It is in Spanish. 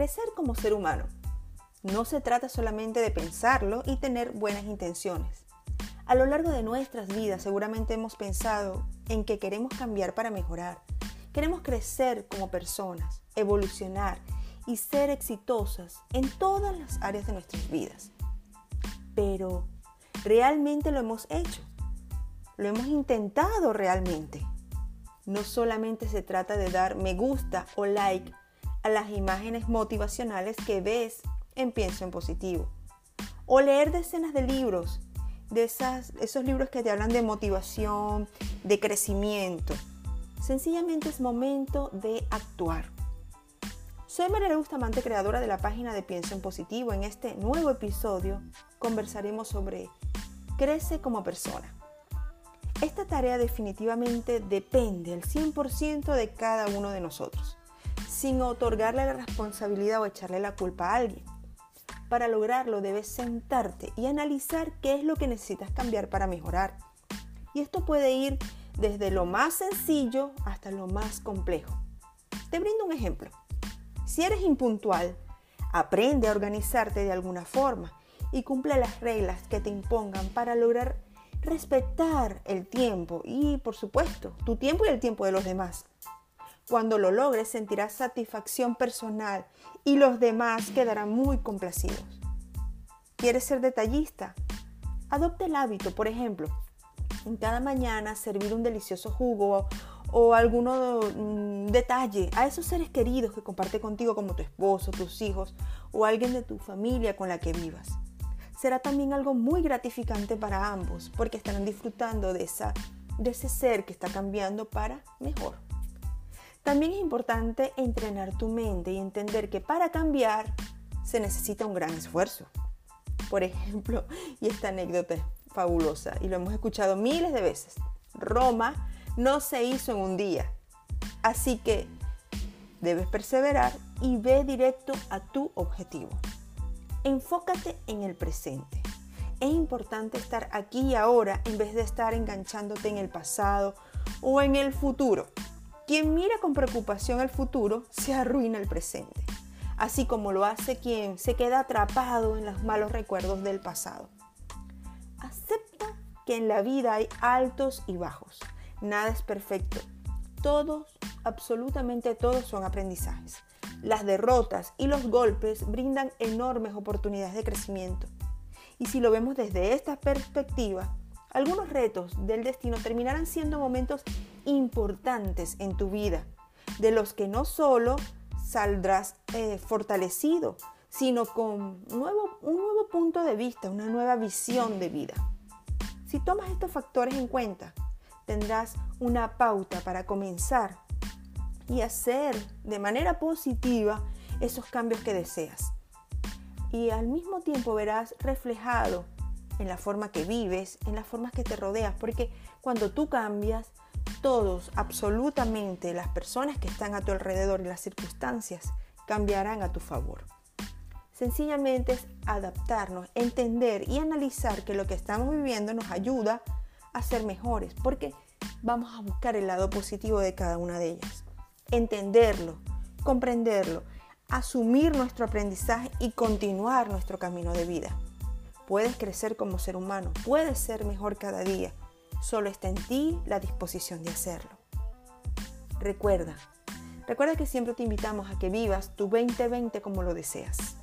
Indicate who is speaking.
Speaker 1: crecer como ser humano. No se trata solamente de pensarlo y tener buenas intenciones. A lo largo de nuestras vidas seguramente hemos pensado en que queremos cambiar para mejorar. Queremos crecer como personas, evolucionar y ser exitosas en todas las áreas de nuestras vidas. Pero, ¿realmente lo hemos hecho? ¿Lo hemos intentado realmente? No solamente se trata de dar me gusta o like a las imágenes motivacionales que ves en Pienso en Positivo. O leer decenas de libros, de esas, esos libros que te hablan de motivación, de crecimiento. Sencillamente es momento de actuar. Soy María Bustamante, creadora de la página de Pienso en Positivo. En este nuevo episodio conversaremos sobre Crece como persona. Esta tarea definitivamente depende al 100% de cada uno de nosotros, sin otorgarle la responsabilidad o echarle la culpa a alguien. Para lograrlo debes sentarte y analizar qué es lo que necesitas cambiar para mejorar. Y esto puede ir desde lo más sencillo hasta lo más complejo. Te brindo un ejemplo. Si eres impuntual, aprende a organizarte de alguna forma y cumple las reglas que te impongan para lograr respetar el tiempo y, por supuesto, tu tiempo y el tiempo de los demás. Cuando lo logres sentirás satisfacción personal y los demás quedarán muy complacidos. ¿Quieres ser detallista? Adopte el hábito, por ejemplo, en cada mañana servir un delicioso jugo o algún mm, detalle a esos seres queridos que comparte contigo como tu esposo, tus hijos o alguien de tu familia con la que vivas. Será también algo muy gratificante para ambos porque estarán disfrutando de ese ser que está cambiando para mejor. También es importante entrenar tu mente y entender que para cambiar se necesita un gran esfuerzo. Por ejemplo, y esta anécdota es fabulosa y lo hemos escuchado miles de veces, Roma no se hizo en un día. Así que debes perseverar y ve directo a tu objetivo. Enfócate en el presente. Es importante estar aquí y ahora en vez de estar enganchándote en el pasado o en el futuro. Quien mira con preocupación el futuro se arruina el presente, así como lo hace quien se queda atrapado en los malos recuerdos del pasado. Acepta que en la vida hay altos y bajos. Nada es perfecto. Todos, absolutamente todos son aprendizajes. Las derrotas y los golpes brindan enormes oportunidades de crecimiento. Y si lo vemos desde esta perspectiva, algunos retos del destino terminarán siendo momentos importantes en tu vida, de los que no solo saldrás eh, fortalecido, sino con un nuevo punto de vista, una nueva visión de vida. Si tomas estos factores en cuenta, tendrás una pauta para comenzar y hacer de manera positiva esos cambios que deseas. Y al mismo tiempo verás reflejado en la forma que vives, en las formas que te rodeas, porque cuando tú cambias, todos, absolutamente las personas que están a tu alrededor y las circunstancias cambiarán a tu favor. Sencillamente es adaptarnos, entender y analizar que lo que estamos viviendo nos ayuda a ser mejores, porque vamos a buscar el lado positivo de cada una de ellas. Entenderlo, comprenderlo, asumir nuestro aprendizaje y continuar nuestro camino de vida. Puedes crecer como ser humano, puedes ser mejor cada día. Solo está en ti la disposición de hacerlo. Recuerda, recuerda que siempre te invitamos a que vivas tu 2020 como lo deseas.